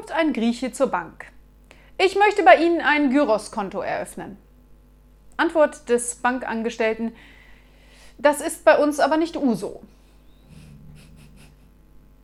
kommt ein Grieche zur Bank. Ich möchte bei Ihnen ein Gyros-Konto eröffnen. Antwort des Bankangestellten: Das ist bei uns aber nicht Uso.